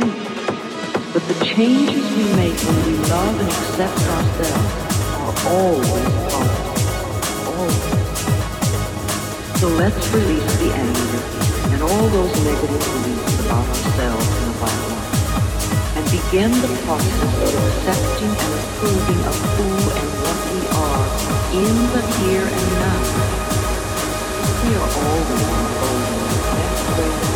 Change. But the changes we make when we love and accept ourselves are always positive. Always. So let's release the anger and all those negative beliefs about ourselves and about life, and begin the process of accepting and approving of who and what we are in the here and now. We are always unfolding the best way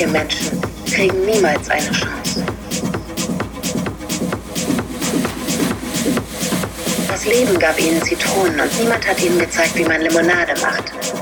Manche Menschen kriegen niemals eine Chance. Das Leben gab ihnen Zitronen und niemand hat ihnen gezeigt, wie man Limonade macht. gab ihnen Zitronen und niemand hat ihnen gezeigt, wie man Limonade macht.